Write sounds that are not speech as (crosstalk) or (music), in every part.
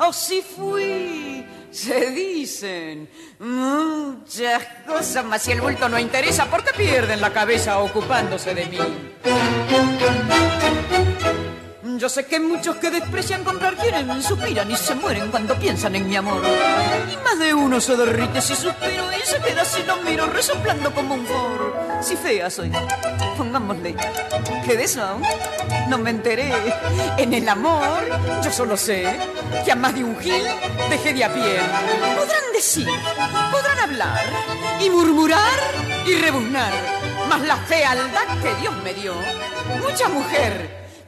o si fui. Se dicen muchas cosas, mas si el bulto no interesa, ¿por qué pierden la cabeza ocupándose de mí? Yo sé que muchos que desprecian comprar quieren, suspiran y se mueren cuando piensan en mi amor. Y más de uno se derrite si suspiro y se queda si lo miro resoplando como un foro. Si fea soy, pongámosle que de eso no me enteré. En el amor yo solo sé que a más de un gil dejé de a pie. Podrán decir, podrán hablar y murmurar y rebuznar, mas la fealdad que Dios me dio, mucha mujer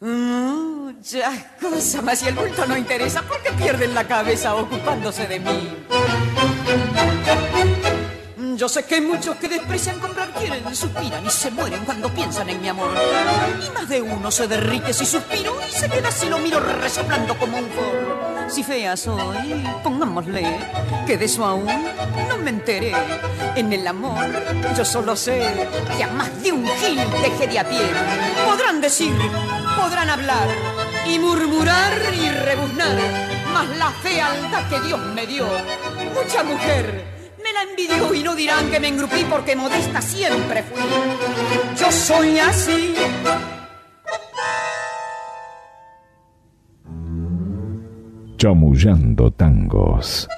muchas cosas, mas si el bulto no interesa, ¿por qué pierden la cabeza ocupándose de mí? Yo sé que muchos que desprecian comprar quieren, suspiran y se mueren cuando piensan en mi amor. Y más de uno se derrite si suspiro y se queda si lo miro resoplando como un forro. Si fea soy, pongámosle que de eso aún no me enteré. En el amor yo solo sé que a más de un gil dejé de a pie. Podrán decir, podrán hablar y murmurar y rebuznar, mas la fealdad que Dios me dio, mucha mujer me la envidió y no dirán que me engrupí porque modesta siempre fui. Yo soy así. Chamullando tangos.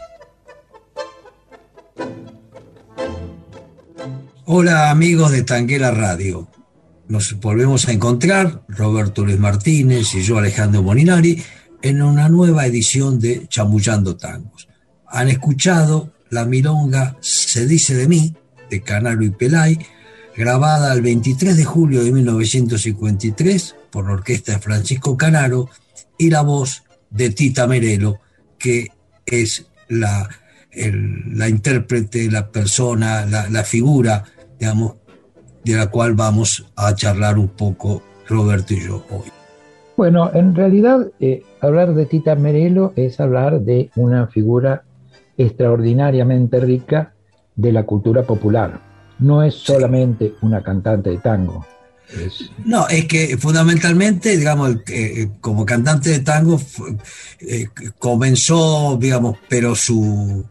Hola amigos de Tanguera Radio. Nos volvemos a encontrar, Roberto Luis Martínez y yo Alejandro Moninari, en una nueva edición de Chamullando Tangos. Han escuchado la milonga Se dice de mí, de Canaro y Pelay, grabada el 23 de julio de 1953 por la orquesta de Francisco Canaro y la voz de Tita Merelo, que es la, la intérprete, la persona, la, la, figura, digamos, de la cual vamos a charlar un poco Roberto y yo hoy. Bueno, en realidad eh, hablar de Tita Merelo es hablar de una figura extraordinariamente rica de la cultura popular. No es solamente una cantante de tango. Es... No, es que fundamentalmente, digamos, eh, como cantante de tango eh, comenzó, digamos, pero su,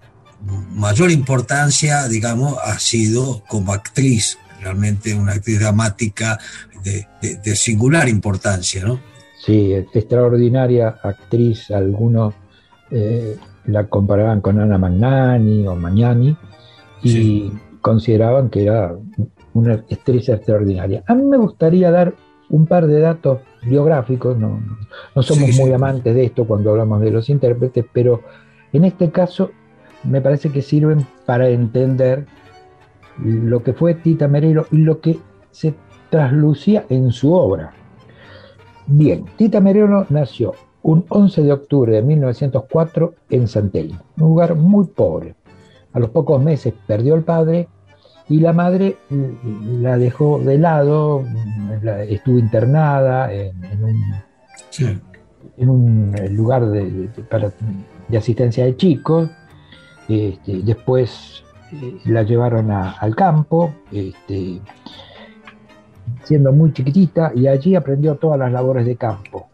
mayor importancia, digamos, ha sido como actriz, realmente una actriz dramática de, singular importancia, ¿no? Sí, extraordinaria actriz, algunos eh, la comparaban con Ana Magnani o Magnani y consideraban que era una actriz extraordinaria. A mí me gustaría dar un par de datos biográficos, no, no somos muy amantes de esto cuando hablamos de los intérpretes, pero en este caso me parece que sirven para entender lo que fue Tita Merelo y lo que se traslucía en su obra. Bien, Tita Merelo nació un 11 de octubre de 1904 en Santelmo, un lugar muy pobre. A los pocos meses perdió el padre y la madre la dejó de lado, estuvo internada en, un, lugar de, asistencia de chicos. Este, después eh, la llevaron al campo, este, siendo muy chiquitita, y allí aprendió todas las labores de campo.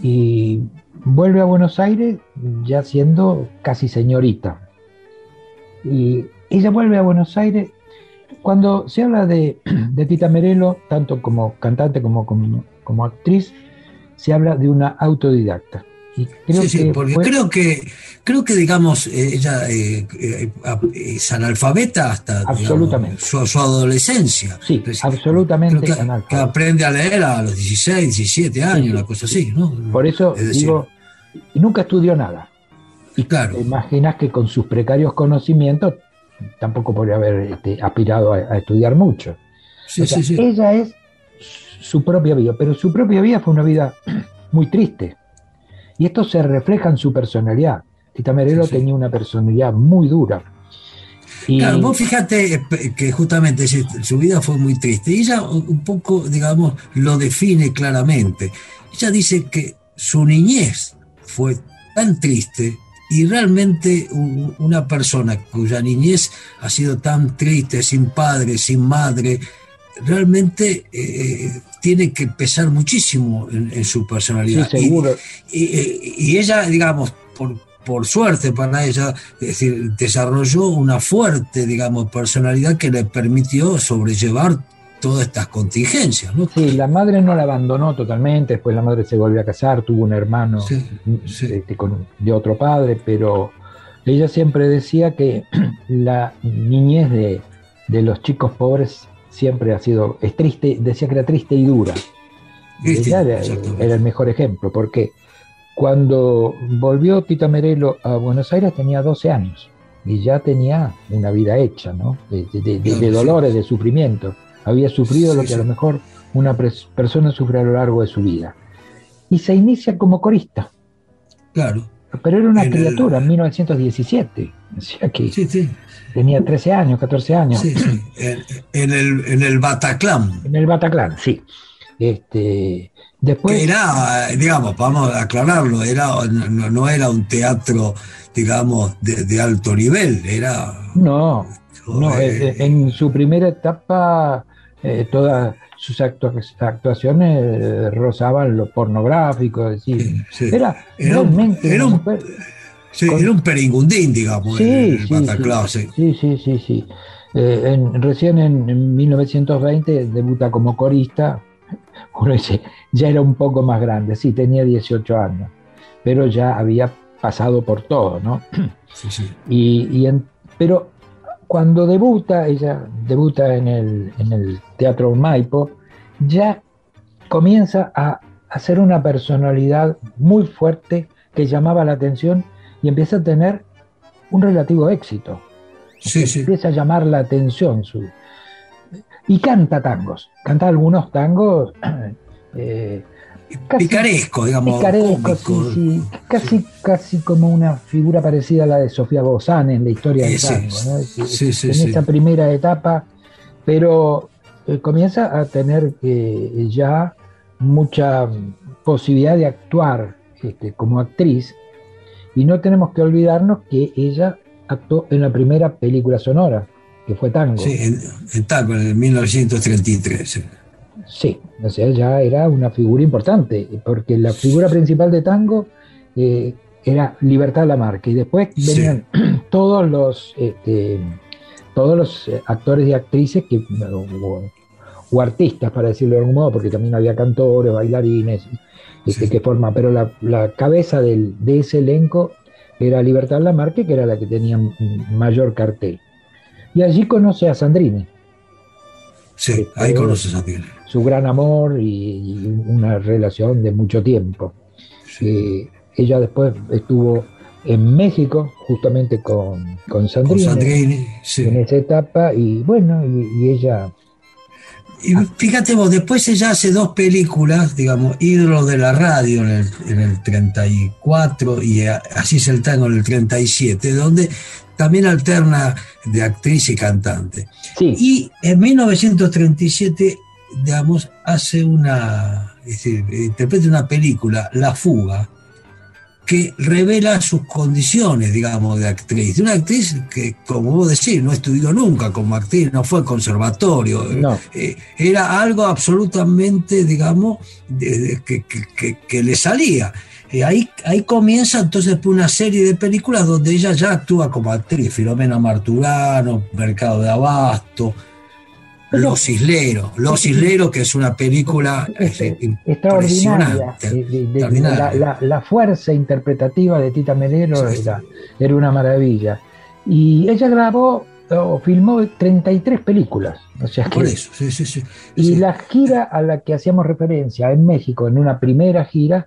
Y vuelve a Buenos Aires ya siendo casi señorita. Y ella vuelve a Buenos Aires cuando se habla de, (clears throat) Tita Merelo, tanto como cantante como, como, actriz, se habla de una autodidacta. Y sí, sí, porque creo que creo que digamos ella eh, eh, es analfabeta hasta absolutamente. su, adolescencia. Sí, absolutamente que, aprende a leer a los 16, 17 años, una cosa así, ¿no? Por eso digo, nunca estudió nada. Y claro. te imaginas que con sus precarios conocimientos tampoco podría haber este, aspirado a, estudiar mucho. Ella es su propia vida, pero su propia vida fue una vida (clears throat) muy triste. Y esto se refleja en su personalidad. Tita Merelo tenía una personalidad muy dura. Y... Claro, vos fíjate eh, que justamente su vida fue muy triste. Y ella un poco, digamos, lo define claramente. Ella dice que su niñez fue tan triste y realmente una persona cuya niñez ha sido tan triste, sin padre, sin madre, realmente eh, tiene que pesar muchísimo en, su personalidad. seguro. Y, ella, digamos, por, por suerte para ella, es decir, desarrolló una fuerte, digamos, personalidad que le permitió sobrellevar todas estas contingencias. ¿no? Sí, la madre no la abandonó totalmente, después la madre se volvió a casar, tuvo un hermano este, de otro padre, pero ella siempre decía que (clears throat) la niñez de, los chicos pobres siempre ha sido, es triste, decía que era triste y dura. ella era, el mejor ejemplo, porque cuando volvió Tita Merelo a Buenos Aires tenía 12 años y ya tenía una vida hecha, ¿no? de dolores, de sufrimiento había sufrido lo que a lo mejor una persona sufre a lo largo de su vida. Y se inicia como corista. Claro. Pero era una criatura en 1917. Decía que tenía 13 años, 14 años. En, el, en el Bataclan. En el Bataclan, sí. Este, después... era, digamos, vamos a aclararlo, era, no, era un teatro, digamos, de, alto nivel, era... No, no en su primera etapa eh, todas sus actuaciones eh, rozaban lo pornográfico, decir, era, realmente era un, era un peringundín, digamos, sí, sí, sí, sí, sí, sí. Eh, recién en, 1920 debuta como corista, (laughs) uno dice, ya era un poco más grande, sí, tenía 18 años, pero ya había pasado por todo, ¿no? Sí, sí. Y, y pero cuando debuta, ella debuta en el, en el Teatro Maipo, ya comienza a hacer una personalidad muy fuerte que llamaba la atención y empieza a tener un relativo éxito. Sí, sí. Empieza a llamar la atención. Su... Y canta tangos, canta algunos tangos (clears throat) eh, picaresco, digamos. Picaresco, sí, Casi, casi como una figura parecida a la de Sofía Bozán en la historia del tango, ¿no? en esa primera etapa, pero eh, comienza a tener eh, ya mucha posibilidad de actuar este, como actriz, y no tenemos que olvidarnos que ella actuó en la primera película sonora, que fue Tango. Sí, en, en Tango, en 1933. Sí, o sea, ya era una figura importante, porque la figura principal de tango, eh, era Libertad Lamarque. Y después venían (clears throat) todos los este, todos los eh, actores y actrices que, o, artistas, para decirlo de algún modo, porque también había cantores, bailarines, este, que forman, pero la, cabeza de ese elenco era Libertad Lamarque, que era la que tenía mayor cartel. Y allí conoce a Sandrini. Sí, ahí conoce a Sandrini. Su gran amor y, una relación de mucho tiempo. Eh, ella después estuvo en México, justamente con, con Sandrini, en esa etapa, y bueno, y, ella... Y fíjate vos, después ella hace dos películas, digamos, Ídolo de la Radio en el, en el 34 y Así es el tango en el 37, donde también alterna de actriz y cantante. Y en 1937, digamos, hace una, es decir, interpreta una película, La Fuga, que revela sus condiciones, digamos, de actriz. De una actriz que, como vos decís, no estudió nunca como actriz, no fue conservatorio. Eh, era algo absolutamente, digamos, que, le salía. Y ahí, ahí comienza entonces una serie de películas donde ella ya actúa como actriz. Filomena Marturano, Mercado de Abasto, los Isleros, Los Isleros, que es una película extraordinaria. La, fuerza interpretativa de Tita Melero era, una maravilla. Y ella grabó o filmó 33 películas. O sea Por eso, sí, sí, sí. Y la gira a la que hacíamos referencia en México, en una primera gira,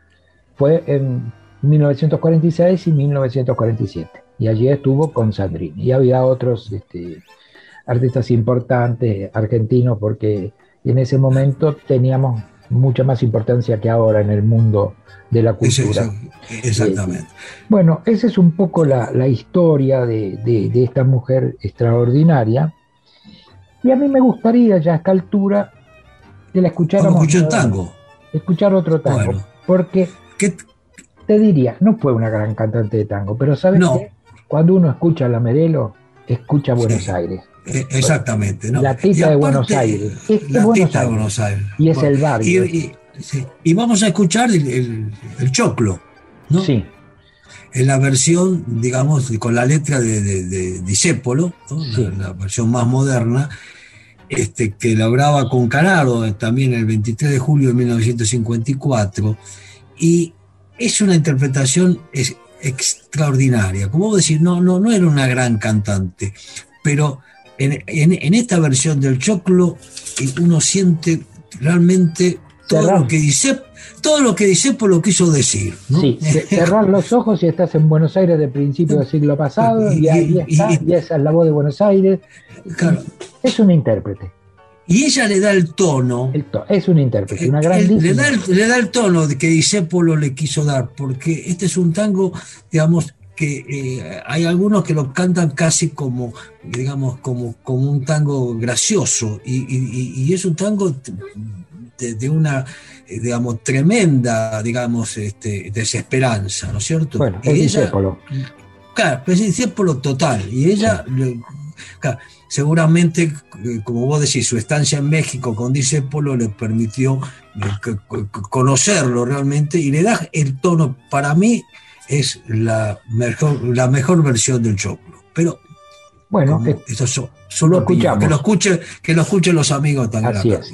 fue en 1946 y 1947. Y allí estuvo con Sandrini. Y había otros este, artistas importantes argentinos porque en ese momento teníamos mucha más importancia que ahora en el mundo de la cultura. Exactamente. Eh, bueno, esa es un poco la, historia de, esta mujer extraordinaria. Y a mí me gustaría ya a esta altura que la escucháramos. Escuchar tango. Escuchar otro tango. Porque te diría, no fue una gran cantante de tango, pero ¿sabes qué? Cuando uno escucha a la Merelo, escucha Buenos Aires. Eh, exactamente. ¿no? La tita de Buenos Aires. la tita de Buenos Aires. Y es el barrio. Y, vamos a escuchar el, choclo, ¿no? Sí. En la versión, digamos, con la letra de, de, Disépolo, la, versión más moderna, este, que la graba con Canaro también el 23 de julio de 1954. Y es una interpretación extraordinaria. Como vos decís, no, no, no era una gran cantante, pero en, esta versión del choclo eh, uno siente realmente todo lo que dice todo lo que dice por lo quiso decir. Sí, (laughs) cerrar los ojos y estás en Buenos Aires de principio del siglo pasado y, ahí está, y, esa es la voz de Buenos Aires. Es un intérprete. Y ella le da el tono. es un intérprete, una gran le, da el, le da el tono de que Disépolo le quiso dar, porque este es un tango, digamos, que eh, hay algunos que lo cantan casi como, digamos, como, como un tango gracioso, y, es un tango de, una, eh, digamos, tremenda, digamos, este, desesperanza, ¿no es cierto? Bueno, es ella, Claro, es lo total, y ella, seguramente, eh, como vos decís, su estancia en México con Disépolo le permitió conocerlo realmente, y le da el tono, para mí, es la mejor, la mejor versión del choclo. Pero bueno, eso solo lo que lo escuche, que lo escuchen los amigos también. Así es.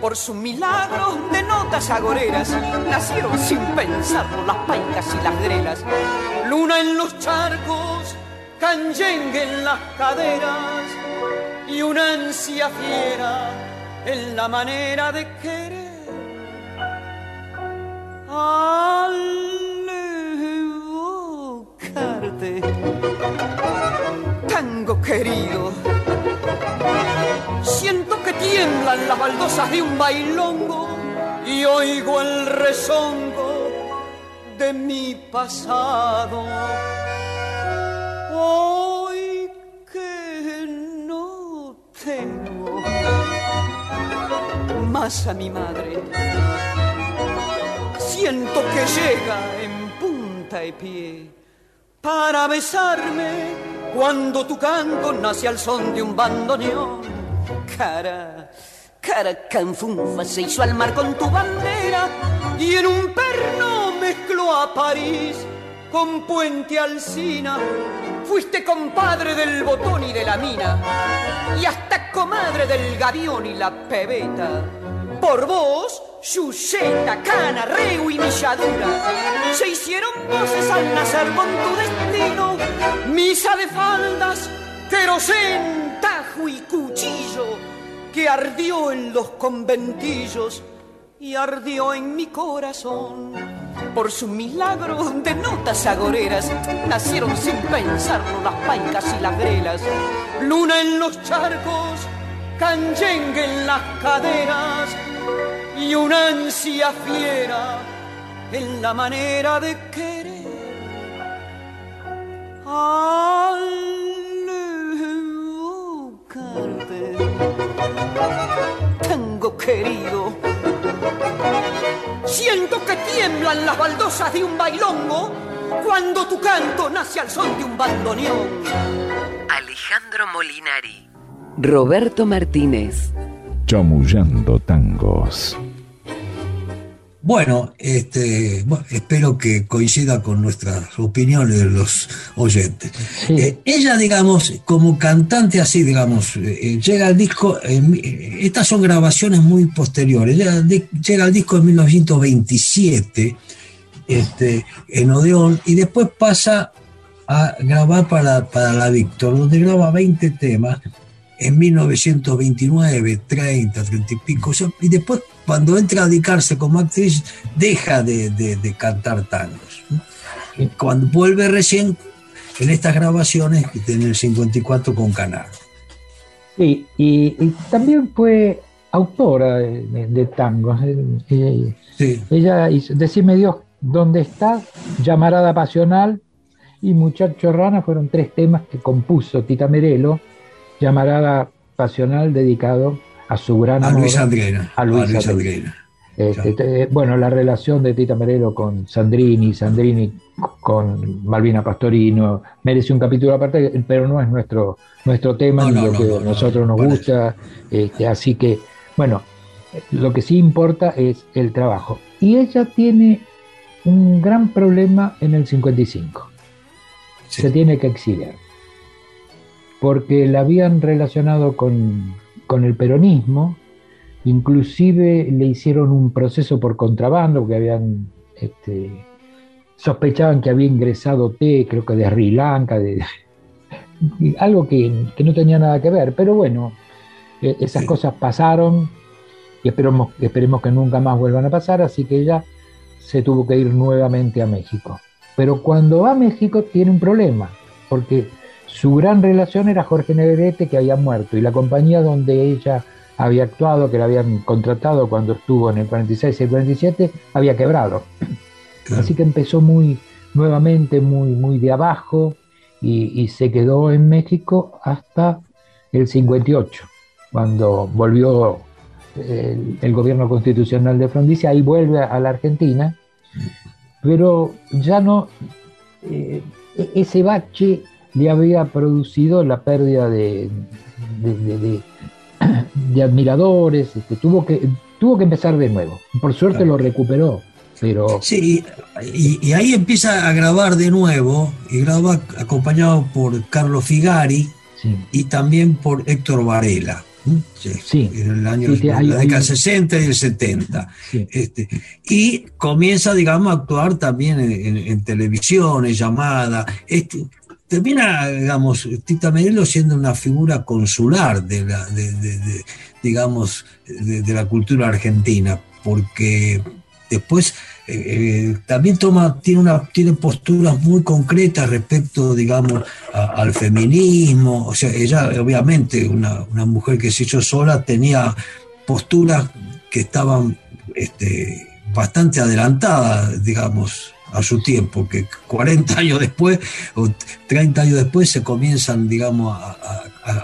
por su milagro de notas agoreras nacieron sin pensarlo las paitas y las grelas. Luna en los charcos, canyengue en las caderas y una ansia fiera en la manera de querer. Al evocarte, tango querido Siento que tiemblan las baldosas de un bailongo y oigo el rezongo de mi pasado. Hoy que no tengo más a mi madre, siento que llega en punta y pie para besarme cuando tu canto nace al son de un bandoneón. Cara Cara canfunfa se hizo al mar con tu bandera y en un perno mezcló a París con Puente Alcina. Fuiste compadre del botón y de la mina y hasta comadre del gavión y la pebeta. Por vos, Yuseta, Cana, Reu y Milladura se hicieron voces al nacer con tu destino. Misa de faldas, querosén, tajo y cuchillo que ardió en los conventillos y ardió en mi corazón. Por su milagro de notas agoreras nacieron sin pensarlo las paicas y las grelas. Luna en los charcos, canyengue en las caderas y una ansia fiera en la manera de querer. Tengo querido. Siento que tiemblan las baldosas de un bailongo cuando tu canto nace al son de un bandoneón. Alejandro Molinari. Roberto Martínez. Chamullando tangos. Bueno, este, espero que coincida con nuestras opiniones de los oyentes. Eh, ella, digamos, como cantante así, digamos, eh, eh, llega al disco, estas son grabaciones muy posteriores, llega, al disco en 1927 este, en Odeón y después pasa a grabar para, para la Víctor, donde graba 20 temas en 1929, 30, 30 y pico, y después cuando entra a dedicarse como actriz deja de, cantar tangos. Cuando vuelve recién en estas grabaciones tiene el 54 con Canal. Sí, y, también fue autora de, tangos. Eh, sí. Ella hizo Decime Dios, ¿dónde está? Llamarada Pasional y Muchacho Rana fueron tres temas que compuso Tita Merelo llamarada pasional dedicado a su gran a Luis Andrena. A Luis, este, bueno, la relación de Tita Merelo con Sandrini, Sandrini con Malvina Pastorino, merece un capítulo aparte, pero no es nuestro, nuestro tema ni lo que a nosotros nos gusta. Este, así que, bueno, lo que sí importa es el trabajo. Y ella tiene un gran problema en el 55. Se tiene que exiliar porque la habían relacionado con, el peronismo, inclusive le hicieron un proceso por contrabando, que habían, este, sospechaban que había ingresado té, creo que de Sri Lanka, de, (laughs) algo que, no tenía nada que ver, pero bueno, e, esas cosas pasaron y esperemos, esperemos que nunca más vuelvan a pasar, así que ella se tuvo que ir nuevamente a México. Pero cuando va a México tiene un problema, porque su gran relación era Jorge Negrete, que había muerto, y la compañía donde ella había actuado, que la habían contratado cuando estuvo en el 46 y el 47, había quebrado. Así que empezó muy nuevamente, muy, muy de abajo, y, se quedó en México hasta el 58, cuando volvió el, gobierno constitucional de Frondizi, ahí vuelve a la Argentina, pero ya no, eh, e-, ese bache le había producido la pérdida de, (clears throat) de, admiradores, este, tuvo, que, tuvo que empezar de nuevo. Por suerte lo recuperó. Pero... Sí, y, ahí empieza a grabar de nuevo, y graba acompañado por Carlos Figari y también por Héctor Varela. Sí, en el año la década 60 y el 70. Este, y comienza, digamos, a actuar también en, en, en llamada. Este, termina, digamos, Tita Merelo siendo una figura consular de la, de, digamos, de, la cultura argentina, porque después eh, también toma, tiene, una, tiene posturas muy concretas respecto, digamos, al feminismo. O sea, ella, obviamente, una, una, mujer que se hizo sola, tenía posturas que estaban este, bastante adelantadas, digamos, a su tiempo, que 40 (laughs) años después o 30 años después se comienzan, digamos, a,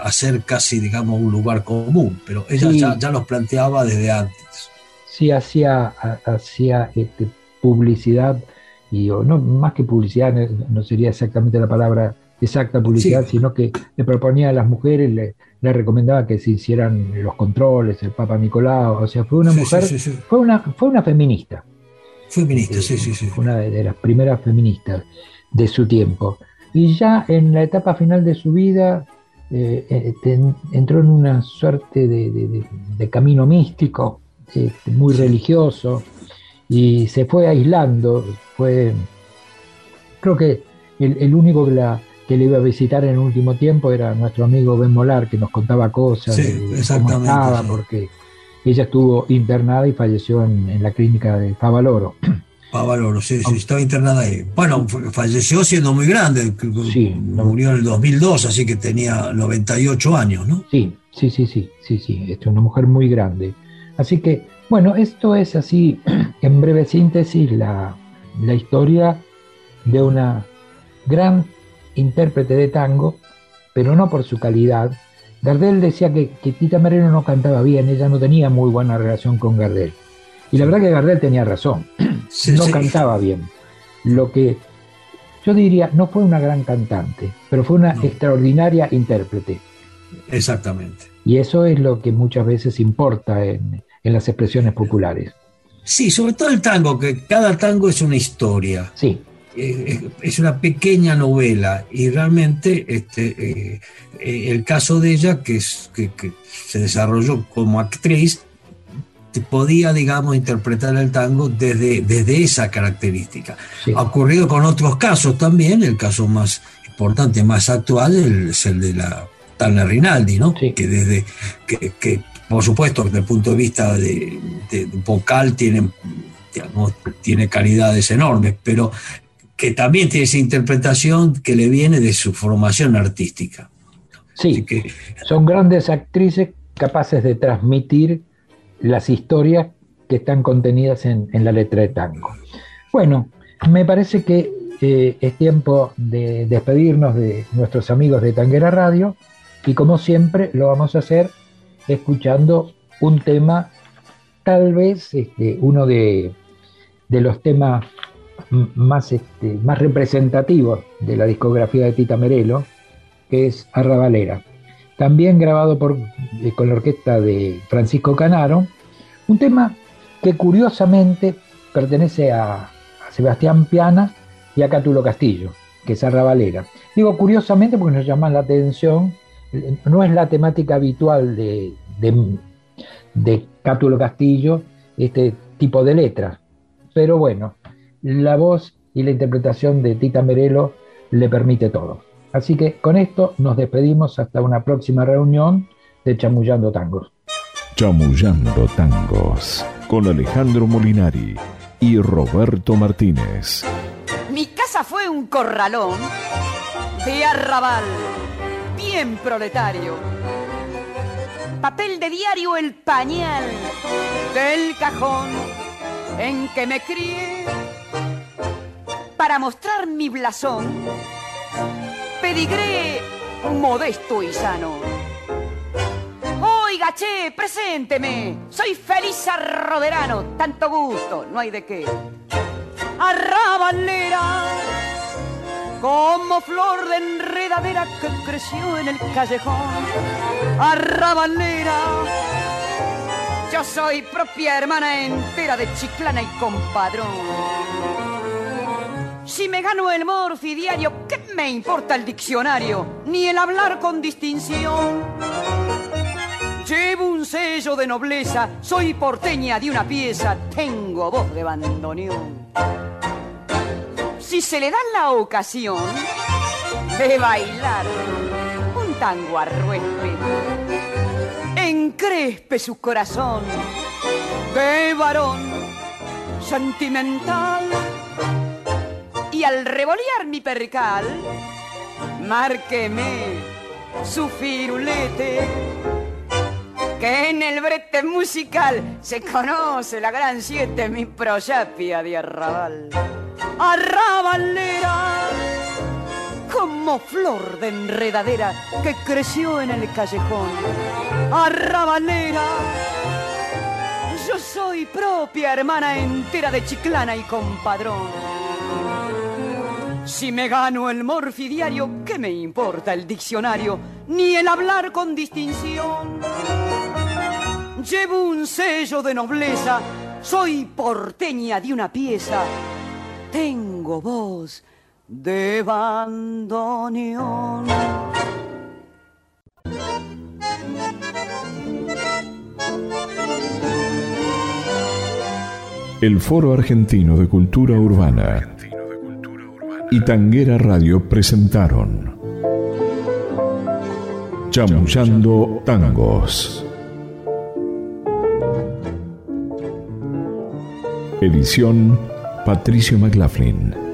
hacer casi, digamos, un lugar común, pero ella ya, ya, los planteaba desde antes. Sí, hacía, hacía este, publicidad, y no más que publicidad, no sería exactamente la palabra exacta publicidad, sino que le proponía a las mujeres, le, le, recomendaba que se hicieran los controles, el Papa Nicolau, o sea, fue una mujer, fue una, fue una feminista. Feminista, sí, sí, sí. Una de, las primeras feministas de su tiempo. Y ya en la etapa final de su vida eh, eh, entró en una suerte de, camino místico, este, muy religioso, y se fue aislando. Fue, creo que el, único que, la, que le iba a visitar en el último tiempo era nuestro amigo Ben Molar, que nos contaba cosas de, cómo estaba, porque ella estuvo internada y falleció en, la clínica de Favaloro. Favaloro, sí, sí, estaba internada ahí. Bueno, falleció siendo muy grande, sí, murió en el 2002, así que tenía 98 años, ¿no? Sí, sí, sí, sí, sí, sí, es una mujer muy grande. Así que, bueno, esto es así, (clears throat) en breve síntesis, la, la historia de una gran intérprete de tango, pero no por su calidad, Gardel decía que, Tita Merelo no cantaba bien, ella no tenía muy buena relación con Gardel. Y la verdad que Gardel tenía razón, (clears throat) no cantaba bien. Lo que yo diría, no fue una gran cantante, pero fue una extraordinaria intérprete. Exactamente. Y eso es lo que muchas veces importa en, en las expresiones populares. Sí, sobre todo el tango, que cada tango es una historia. Sí. Eh, es una pequeña novela y realmente este, eh, eh, el caso de ella, que, es, que, se desarrolló como actriz, podía, digamos, interpretar el tango desde, desde esa característica. Ha ocurrido con otros casos también, el caso más importante, más actual, es el de la Tana Rinaldi, ¿no? Que desde que, por supuesto, desde el punto de vista de, vocal tiene, tiene calidades enormes, pero que también tiene esa interpretación que le viene de su formación artística. Sí, que, son grandes actrices capaces de transmitir las historias que están contenidas en, la letra de tango. Bueno, me parece que eh, es tiempo de despedirnos de nuestros amigos de Tanguera Radio y como siempre lo vamos a hacer escuchando un tema, tal vez este, uno de, de los temas más, este, más de la discografía de Tita Merelo, que es Arrabalera. También grabado por, eh, con la orquesta de Francisco Canaro, un tema que curiosamente pertenece a, Sebastián Piana y a Cátulo Castillo, que es Arrabalera. Digo curiosamente porque nos llama la atención, no es la temática habitual de, de, de Cátulo Castillo, este tipo de letra, pero bueno, la voz y la interpretación de Tita Merelo le permite todo. Así que con esto nos despedimos hasta una próxima reunión de Chamullando Tangos. Chamullando Tangos con Alejandro Molinari y Roberto Martínez. Mi casa fue un corralón de arrabal, bien proletario. Papel de diario el pañal del cajón en que me crié para mostrar mi blasón, pedigré modesto y sano. Oiga, che, presénteme, soy feliz arroderano, tanto gusto, no hay de qué. Arrabalera, como flor de enredadera que creció en el callejón. Arrabalera, yo soy propia hermana entera de Chiclana y compadrón. Si me gano el morfi diario, ¿qué me importa el diccionario? Ni el hablar con distinción. Llevo un sello de nobleza, soy porteña de una pieza, tengo voz de bandoneón. Si se le da la ocasión de bailar un tango arruespe, encrespe su corazón de varón sentimental. Y al revolear mi percal, márqueme su firulete. Que en el brete musical se conoce la gran siete, mi proyapia de arrabal. Arrabalera, como flor de enredadera que creció en el callejón. Arrabalera, yo soy propia hermana entera de Chiclana y compadrón. Si me gano el morfidiario, ¿qué me importa el diccionario? Ni el hablar con distinción. Llevo un sello de nobleza, soy porteña de una pieza. Tengo voz de bandoneón. El Foro Argentino de Cultura Urbana y Tanguera Radio presentaron Chamullando Tangos. Edición Patricio McLaughlin.